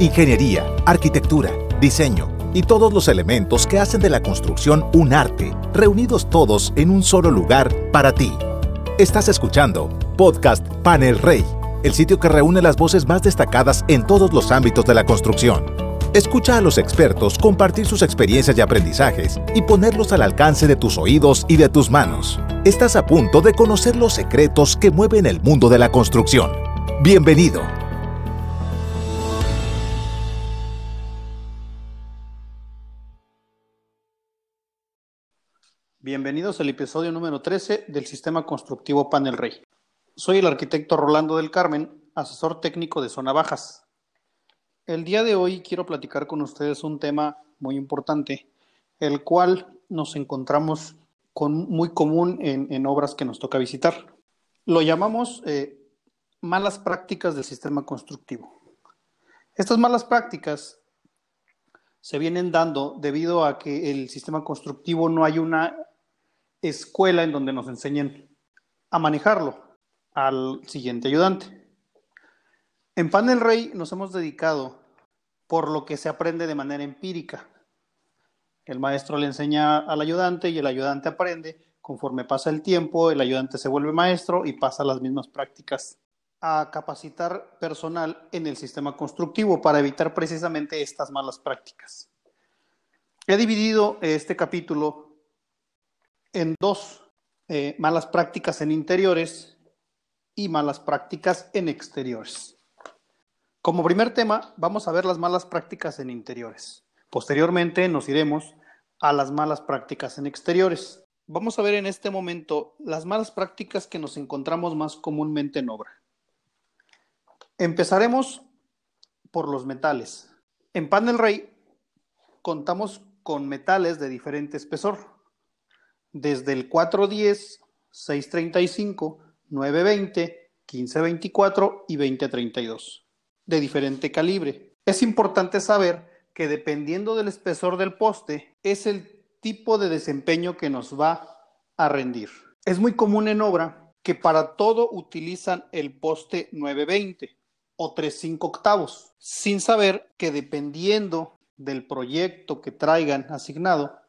Ingeniería, arquitectura, diseño y todos los elementos que hacen de la construcción un arte, reunidos todos en un solo lugar para ti. Estás escuchando Podcast Panel Rey, el sitio que reúne las voces más destacadas en todos los ámbitos de la construcción. Escucha a los expertos compartir sus experiencias y aprendizajes y ponerlos al alcance de tus oídos y de tus manos. Estás a punto de conocer los secretos que mueven el mundo de la construcción. Bienvenido. Bienvenidos al episodio número 13 del Sistema Constructivo Panel Rey. Soy el arquitecto Rolando del Carmen, asesor técnico de Zona Bajas. El día de hoy quiero platicar con ustedes un tema muy importante, el cual nos encontramos con muy común en, obras que nos toca visitar. Lo llamamos eh, malas prácticas del sistema constructivo. Estas malas prácticas se vienen dando debido a que el sistema constructivo no hay una escuela en donde nos enseñen a manejarlo al siguiente ayudante. En Panel Rey nos hemos dedicado por lo que se aprende de manera empírica. El maestro le enseña al ayudante y el ayudante aprende. Conforme pasa el tiempo, el ayudante se vuelve maestro y pasa las mismas prácticas a capacitar personal en el sistema constructivo para evitar precisamente estas malas prácticas. He dividido este capítulo en dos eh, malas prácticas en interiores y malas prácticas en exteriores. Como primer tema, vamos a ver las malas prácticas en interiores. Posteriormente nos iremos a las malas prácticas en exteriores. Vamos a ver en este momento las malas prácticas que nos encontramos más comúnmente en obra. Empezaremos por los metales. En Panel Rey contamos con metales de diferente espesor, desde el 410, 635, 920, 1524 y 2032, de diferente calibre. Es importante saber que dependiendo del espesor del poste, es el tipo de desempeño que nos va a rendir. Es muy común en obra que para todo utilizan el poste 920 o 3.5 octavos, sin saber que dependiendo del proyecto que traigan asignado,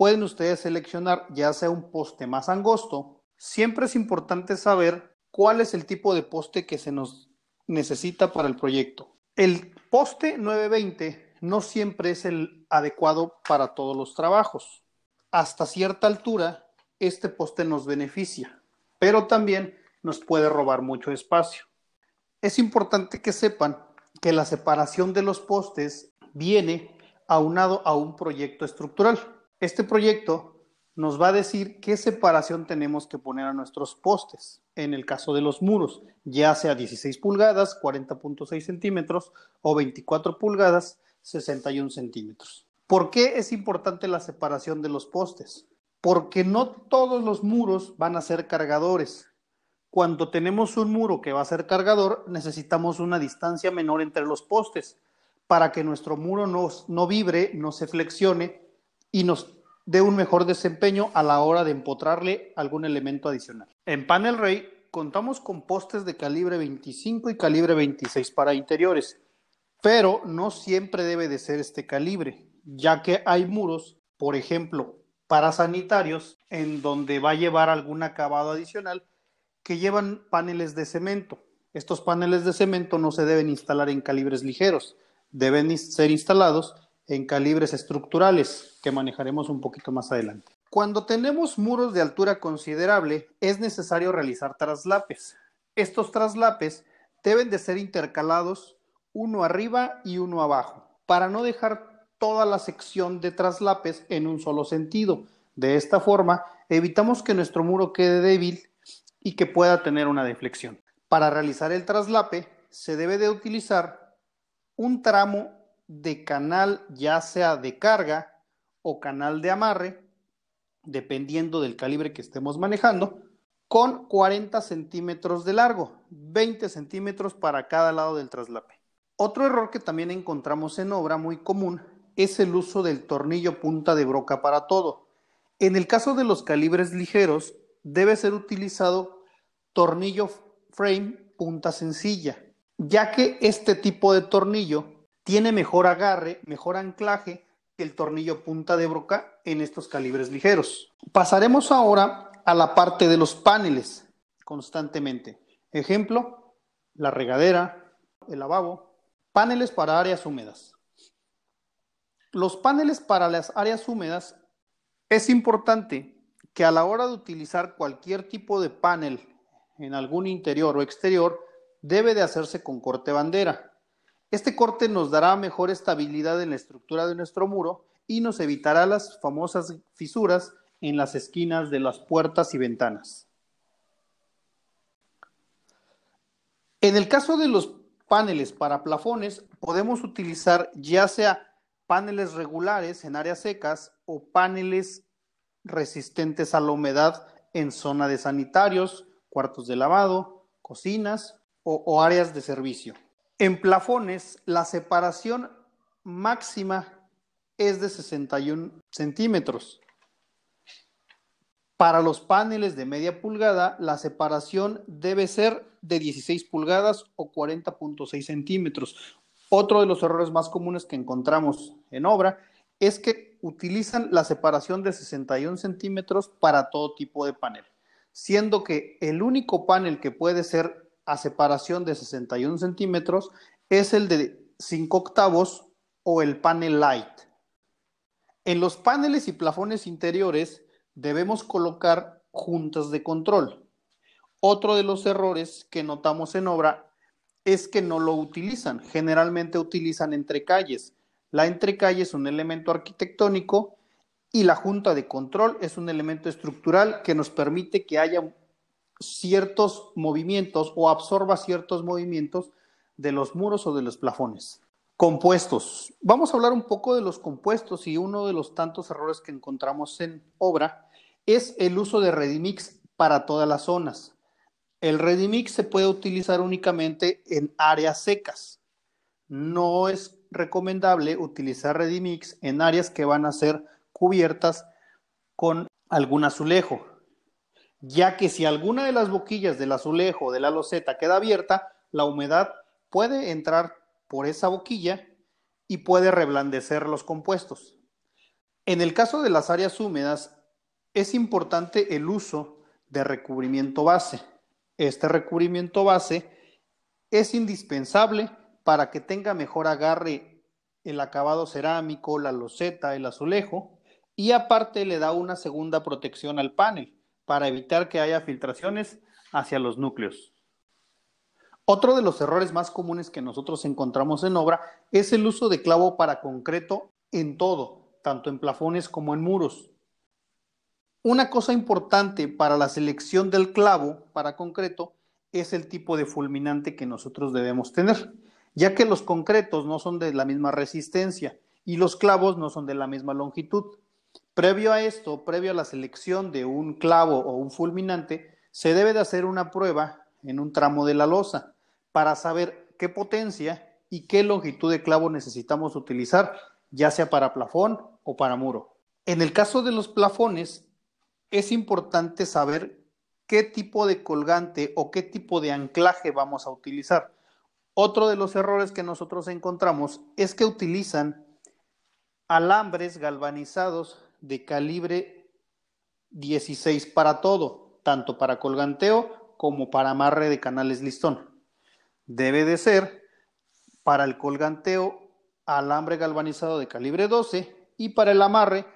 pueden ustedes seleccionar ya sea un poste más angosto. Siempre es importante saber cuál es el tipo de poste que se nos necesita para el proyecto. El poste 920 no siempre es el adecuado para todos los trabajos. Hasta cierta altura, este poste nos beneficia, pero también nos puede robar mucho espacio. Es importante que sepan que la separación de los postes viene aunado a un proyecto estructural. Este proyecto nos va a decir qué separación tenemos que poner a nuestros postes. En el caso de los muros, ya sea 16 pulgadas, 40.6 centímetros o 24 pulgadas, 61 centímetros. ¿Por qué es importante la separación de los postes? Porque no todos los muros van a ser cargadores. Cuando tenemos un muro que va a ser cargador, necesitamos una distancia menor entre los postes para que nuestro muro no, no vibre, no se flexione y nos dé un mejor desempeño a la hora de empotrarle algún elemento adicional. En Panel Ray contamos con postes de calibre 25 y calibre 26 para interiores, pero no siempre debe de ser este calibre, ya que hay muros, por ejemplo, para sanitarios, en donde va a llevar algún acabado adicional que llevan paneles de cemento. Estos paneles de cemento no se deben instalar en calibres ligeros, deben ser instalados en calibres estructurales, que manejaremos un poquito más adelante. Cuando tenemos muros de altura considerable, es necesario realizar traslapes. Estos traslapes deben de ser intercalados uno arriba y uno abajo, para no dejar toda la sección de traslapes en un solo sentido. De esta forma, evitamos que nuestro muro quede débil y que pueda tener una deflexión. Para realizar el traslape se debe de utilizar un tramo de canal ya sea de carga o canal de amarre, dependiendo del calibre que estemos manejando, con 40 centímetros de largo, 20 centímetros para cada lado del traslape. Otro error que también encontramos en obra muy común es el uso del tornillo punta de broca para todo. En el caso de los calibres ligeros, debe ser utilizado tornillo frame punta sencilla, ya que este tipo de tornillo tiene mejor agarre, mejor anclaje que el tornillo punta de broca en estos calibres ligeros. Pasaremos ahora a la parte de los paneles constantemente. Ejemplo, la regadera, el lavabo, paneles para áreas húmedas. Los paneles para las áreas húmedas es importante que a la hora de utilizar cualquier tipo de panel en algún interior o exterior, debe de hacerse con corte bandera. Este corte nos dará mejor estabilidad en la estructura de nuestro muro y nos evitará las famosas fisuras en las esquinas de las puertas y ventanas. En el caso de los paneles para plafones, podemos utilizar ya sea paneles regulares en áreas secas o paneles resistentes a la humedad en zona de sanitarios, cuartos de lavado, cocinas o, áreas de servicio. En plafones, la separación máxima es de 61 centímetros. Para los paneles de media pulgada, la separación debe ser de 16 pulgadas o 40.6 centímetros. Otro de los errores más comunes que encontramos en obra es que utilizan la separación de 61 centímetros para todo tipo de panel, siendo que el único panel que puede ser a separación de 61 centímetros es el de 5 octavos o el panel light. En los paneles y plafones interiores debemos colocar juntas de control. Otro de los errores que notamos en obra es que no lo utilizan. Generalmente utilizan entre calles la entrecalle es un elemento arquitectónico y la junta de control es un elemento estructural que nos permite que haya ciertos movimientos o absorba ciertos movimientos de los muros o de los plafones. Compuestos. Vamos a hablar un poco de los compuestos y uno de los tantos errores que encontramos en obra es el uso de Redimix para todas las zonas. El Redimix se puede utilizar únicamente en áreas secas. No es recomendable utilizar Redimix en áreas que van a ser cubiertas con algún azulejo, ya que si alguna de las boquillas del azulejo de la loseta queda abierta, la humedad puede entrar por esa boquilla y puede reblandecer los compuestos. En el caso de las áreas húmedas, es importante el uso de recubrimiento base. Este recubrimiento base es indispensable para que tenga mejor agarre el acabado cerámico, la loseta, el azulejo, y aparte le da una segunda protección al panel para evitar que haya filtraciones hacia los núcleos. Otro de los errores más comunes que nosotros encontramos en obra es el uso de clavo para concreto en todo, tanto en plafones como en muros. Una cosa importante para la selección del clavo para concreto es el tipo de fulminante que nosotros debemos tener ya que los concretos no son de la misma resistencia y los clavos no son de la misma longitud. Previo a esto, previo a la selección de un clavo o un fulminante, se debe de hacer una prueba en un tramo de la losa para saber qué potencia y qué longitud de clavo necesitamos utilizar, ya sea para plafón o para muro. En el caso de los plafones, es importante saber qué tipo de colgante o qué tipo de anclaje vamos a utilizar otro de los errores que nosotros encontramos es que utilizan alambres galvanizados de calibre 16 para todo, tanto para colganteo como para amarre de canales listón. Debe de ser para el colganteo alambre galvanizado de calibre 12 y para el amarre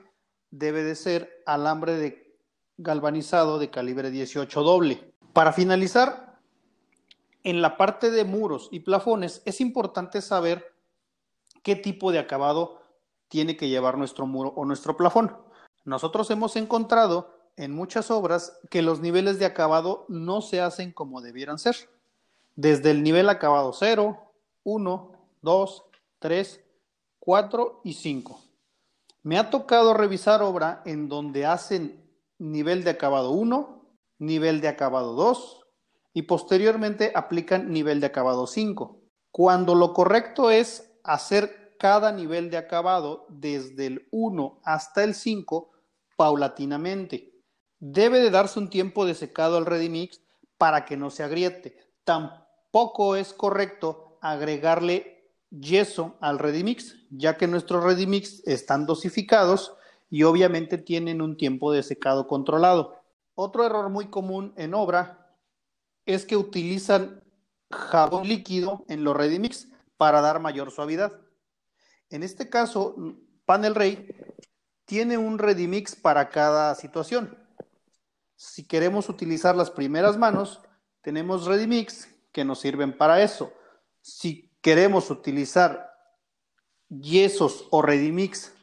debe de ser alambre de galvanizado de calibre 18 doble. Para finalizar, en la parte de muros y plafones es importante saber qué tipo de acabado tiene que llevar nuestro muro o nuestro plafón. Nosotros hemos encontrado en muchas obras que los niveles de acabado no se hacen como debieran ser. Desde el nivel acabado 0, 1, 2, 3, 4 y 5. Me ha tocado revisar obra en donde hacen nivel de acabado 1, nivel de acabado 2, y posteriormente aplican nivel de acabado 5. Cuando lo correcto es hacer cada nivel de acabado desde el 1 hasta el 5 paulatinamente. Debe de darse un tiempo de secado al Redimix para que no se agriete. Tampoco es correcto agregarle yeso al Redimix, ya que nuestros Redimix están dosificados y obviamente tienen un tiempo de secado controlado. Otro error muy común en obra es que utilizan jabón líquido en los Redimix para dar mayor suavidad. En este caso, Panel Ray tiene un Redimix para cada situación. Si queremos utilizar las primeras manos, tenemos Redimix que nos sirven para eso. Si queremos utilizar yesos o Redimix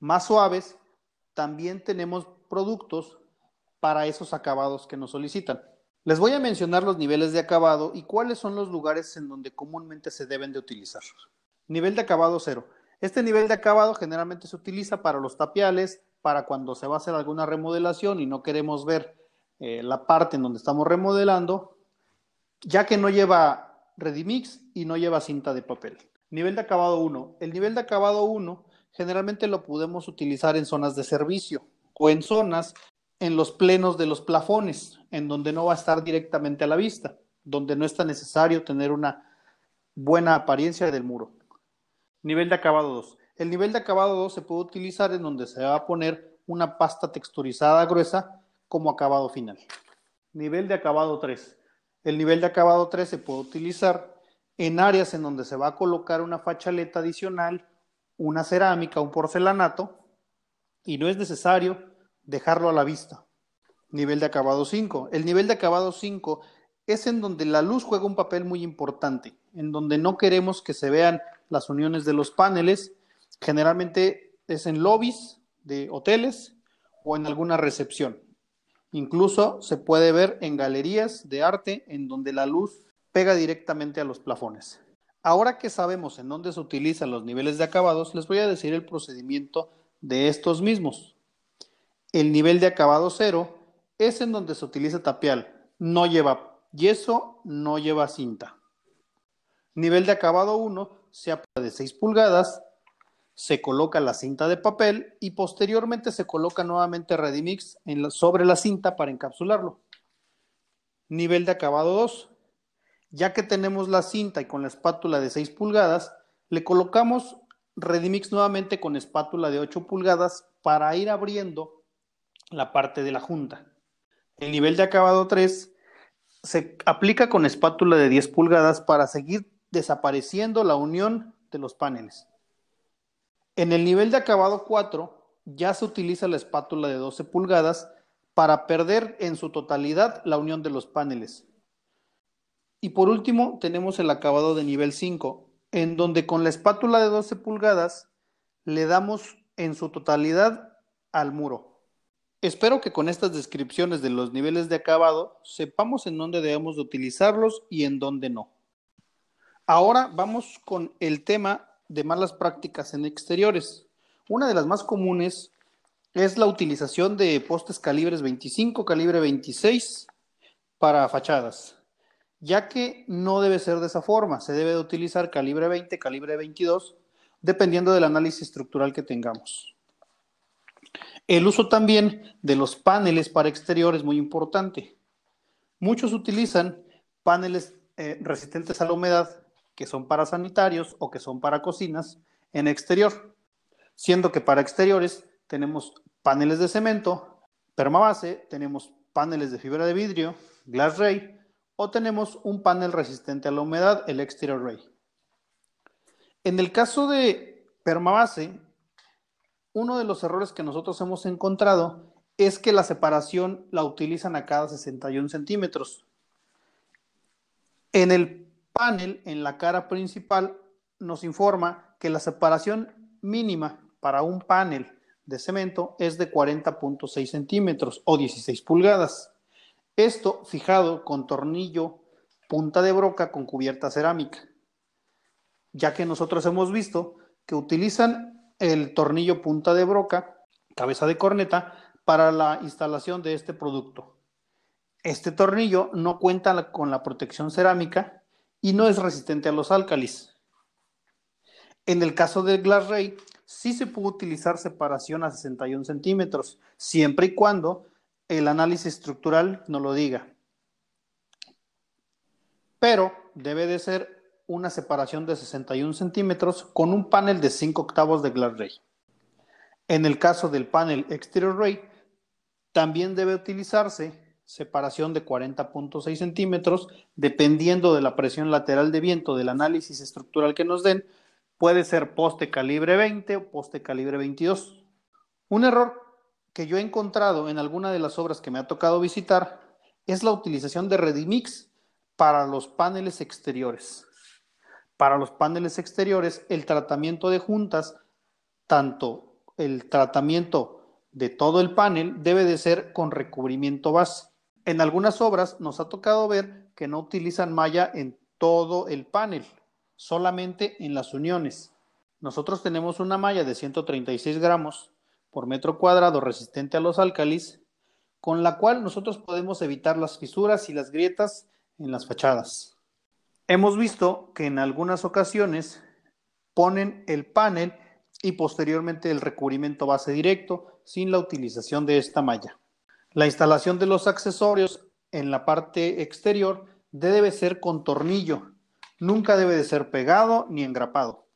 más suaves, también tenemos productos para esos acabados que nos solicitan. Les voy a mencionar los niveles de acabado y cuáles son los lugares en donde comúnmente se deben de utilizar. Nivel de acabado cero. Este nivel de acabado generalmente se utiliza para los tapiales, para cuando se va a hacer alguna remodelación y no queremos ver eh, la parte en donde estamos remodelando, ya que no lleva Redimix y no lleva cinta de papel. Nivel de acabado 1. El nivel de acabado 1 generalmente lo podemos utilizar en zonas de servicio o en zonas en los plenos de los plafones, en donde no va a estar directamente a la vista, donde no está necesario tener una buena apariencia del muro. Nivel de acabado 2. El nivel de acabado 2 se puede utilizar en donde se va a poner una pasta texturizada gruesa como acabado final. Nivel de acabado 3. El nivel de acabado 3 se puede utilizar en áreas en donde se va a colocar una fachaleta adicional una cerámica, un porcelanato, y no es necesario dejarlo a la vista. Nivel de acabado 5. El nivel de acabado 5 es en donde la luz juega un papel muy importante, en donde no queremos que se vean las uniones de los paneles. Generalmente es en lobbies de hoteles o en alguna recepción. Incluso se puede ver en galerías de arte en donde la luz pega directamente a los plafones. Ahora que sabemos en dónde se utilizan los niveles de acabados, les voy a decir el procedimiento de estos mismos. El nivel de acabado cero es en donde se utiliza tapial. No lleva yeso, no lleva cinta. Nivel de acabado 1 se aplica de 6 pulgadas, se coloca la cinta de papel y posteriormente se coloca nuevamente Redimix sobre la cinta para encapsularlo. Nivel de acabado 2 ya que tenemos la cinta y con la espátula de 6 pulgadas, le colocamos Redimix nuevamente con espátula de 8 pulgadas para ir abriendo la parte de la junta. El nivel de acabado 3 se aplica con espátula de 10 pulgadas para seguir desapareciendo la unión de los paneles. En el nivel de acabado 4 ya se utiliza la espátula de 12 pulgadas para perder en su totalidad la unión de los paneles. Y por último, tenemos el acabado de nivel 5, en donde con la espátula de 12 pulgadas le damos en su totalidad al muro. Espero que con estas descripciones de los niveles de acabado sepamos en dónde debemos de utilizarlos y en dónde no. Ahora vamos con el tema de malas prácticas en exteriores. Una de las más comunes es la utilización de postes calibres 25, calibre 26 para fachadas ya que no debe ser de esa forma, se debe de utilizar calibre 20, calibre 22, dependiendo del análisis estructural que tengamos. El uso también de los paneles para exterior es muy importante. Muchos utilizan paneles eh, resistentes a la humedad que son para sanitarios o que son para cocinas en exterior, siendo que para exteriores tenemos paneles de cemento, permabase, tenemos paneles de fibra de vidrio, glass ray, o tenemos un panel resistente a la humedad, el Exterior Array. En el caso de permabase, uno de los errores que nosotros hemos encontrado es que la separación la utilizan a cada 61 centímetros. En el panel, en la cara principal, nos informa que la separación mínima para un panel de cemento es de 40.6 centímetros o 16 pulgadas. Esto fijado con tornillo punta de broca con cubierta cerámica, ya que nosotros hemos visto que utilizan el tornillo punta de broca, cabeza de corneta, para la instalación de este producto. Este tornillo no cuenta con la protección cerámica y no es resistente a los álcalis. En el caso del Glass Ray, sí se puede utilizar separación a 61 centímetros, siempre y cuando el análisis estructural no lo diga. Pero debe de ser una separación de 61 centímetros con un panel de 5 octavos de glass ray. En el caso del panel exterior ray, también debe utilizarse separación de 40.6 centímetros, dependiendo de la presión lateral de viento del análisis estructural que nos den, puede ser poste calibre 20 o poste calibre 22. Un error que yo he encontrado en alguna de las obras que me ha tocado visitar es la utilización de Redimix para los paneles exteriores. Para los paneles exteriores, el tratamiento de juntas, tanto el tratamiento de todo el panel debe de ser con recubrimiento base. En algunas obras nos ha tocado ver que no utilizan malla en todo el panel, solamente en las uniones. Nosotros tenemos una malla de 136 gramos por metro cuadrado resistente a los álcalis, con la cual nosotros podemos evitar las fisuras y las grietas en las fachadas. Hemos visto que en algunas ocasiones ponen el panel y posteriormente el recubrimiento base directo sin la utilización de esta malla. La instalación de los accesorios en la parte exterior debe ser con tornillo, nunca debe de ser pegado ni engrapado.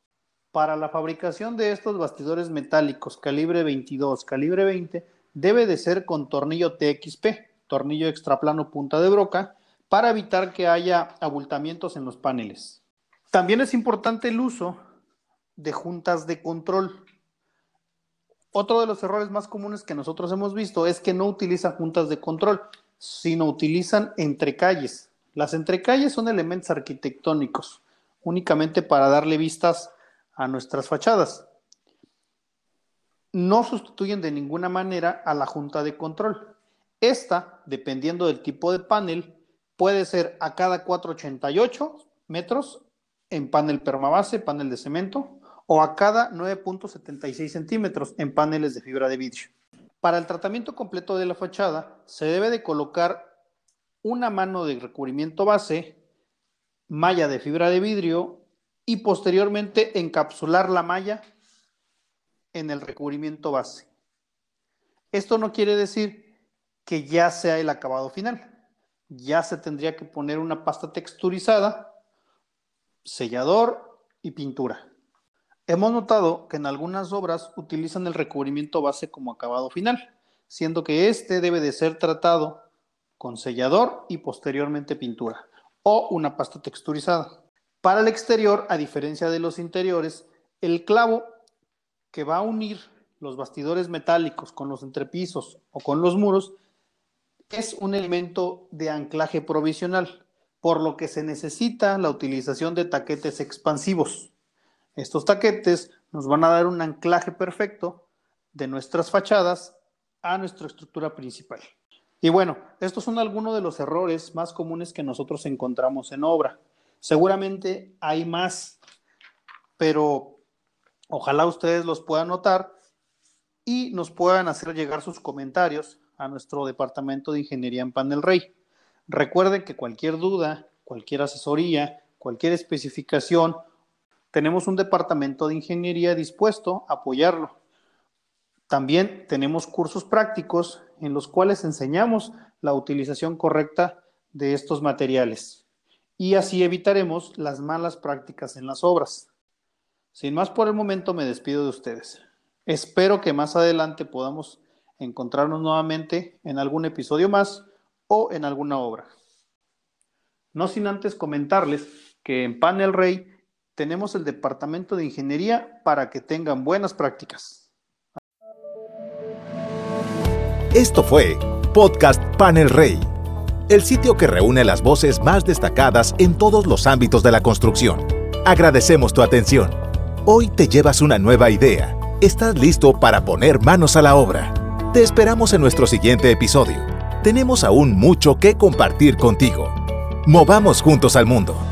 Para la fabricación de estos bastidores metálicos calibre 22, calibre 20, debe de ser con tornillo TXP, tornillo extraplano punta de broca, para evitar que haya abultamientos en los paneles. También es importante el uso de juntas de control. Otro de los errores más comunes que nosotros hemos visto es que no utilizan juntas de control, sino utilizan entrecalles. Las entrecalles son elementos arquitectónicos, únicamente para darle vistas a nuestras fachadas. No sustituyen de ninguna manera a la junta de control. Esta, dependiendo del tipo de panel, puede ser a cada 488 metros en panel permabase, panel de cemento, o a cada 9.76 centímetros en paneles de fibra de vidrio. Para el tratamiento completo de la fachada se debe de colocar una mano de recubrimiento base, malla de fibra de vidrio y posteriormente encapsular la malla en el recubrimiento base. Esto no quiere decir que ya sea el acabado final. Ya se tendría que poner una pasta texturizada, sellador y pintura. Hemos notado que en algunas obras utilizan el recubrimiento base como acabado final, siendo que este debe de ser tratado con sellador y posteriormente pintura o una pasta texturizada. Para el exterior, a diferencia de los interiores, el clavo que va a unir los bastidores metálicos con los entrepisos o con los muros es un elemento de anclaje provisional, por lo que se necesita la utilización de taquetes expansivos. Estos taquetes nos van a dar un anclaje perfecto de nuestras fachadas a nuestra estructura principal. Y bueno, estos son algunos de los errores más comunes que nosotros encontramos en obra. Seguramente hay más, pero ojalá ustedes los puedan notar y nos puedan hacer llegar sus comentarios a nuestro departamento de ingeniería en Panel Rey. Recuerden que cualquier duda, cualquier asesoría, cualquier especificación tenemos un departamento de ingeniería dispuesto a apoyarlo. También tenemos cursos prácticos en los cuales enseñamos la utilización correcta de estos materiales y así evitaremos las malas prácticas en las obras. Sin más por el momento me despido de ustedes. Espero que más adelante podamos encontrarnos nuevamente en algún episodio más o en alguna obra. No sin antes comentarles que en Panel Rey tenemos el departamento de ingeniería para que tengan buenas prácticas. Esto fue Podcast Panel Rey, el sitio que reúne las voces más destacadas en todos los ámbitos de la construcción. Agradecemos tu atención. Hoy te llevas una nueva idea. Estás listo para poner manos a la obra. Te esperamos en nuestro siguiente episodio. Tenemos aún mucho que compartir contigo. Movamos juntos al mundo.